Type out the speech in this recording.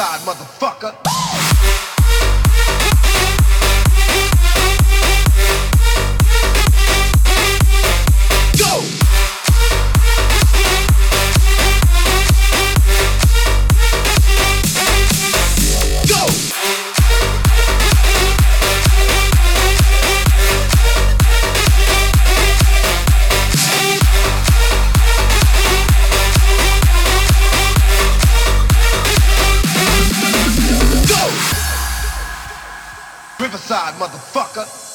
Riverside, motherfucker. Riverside, motherfucker.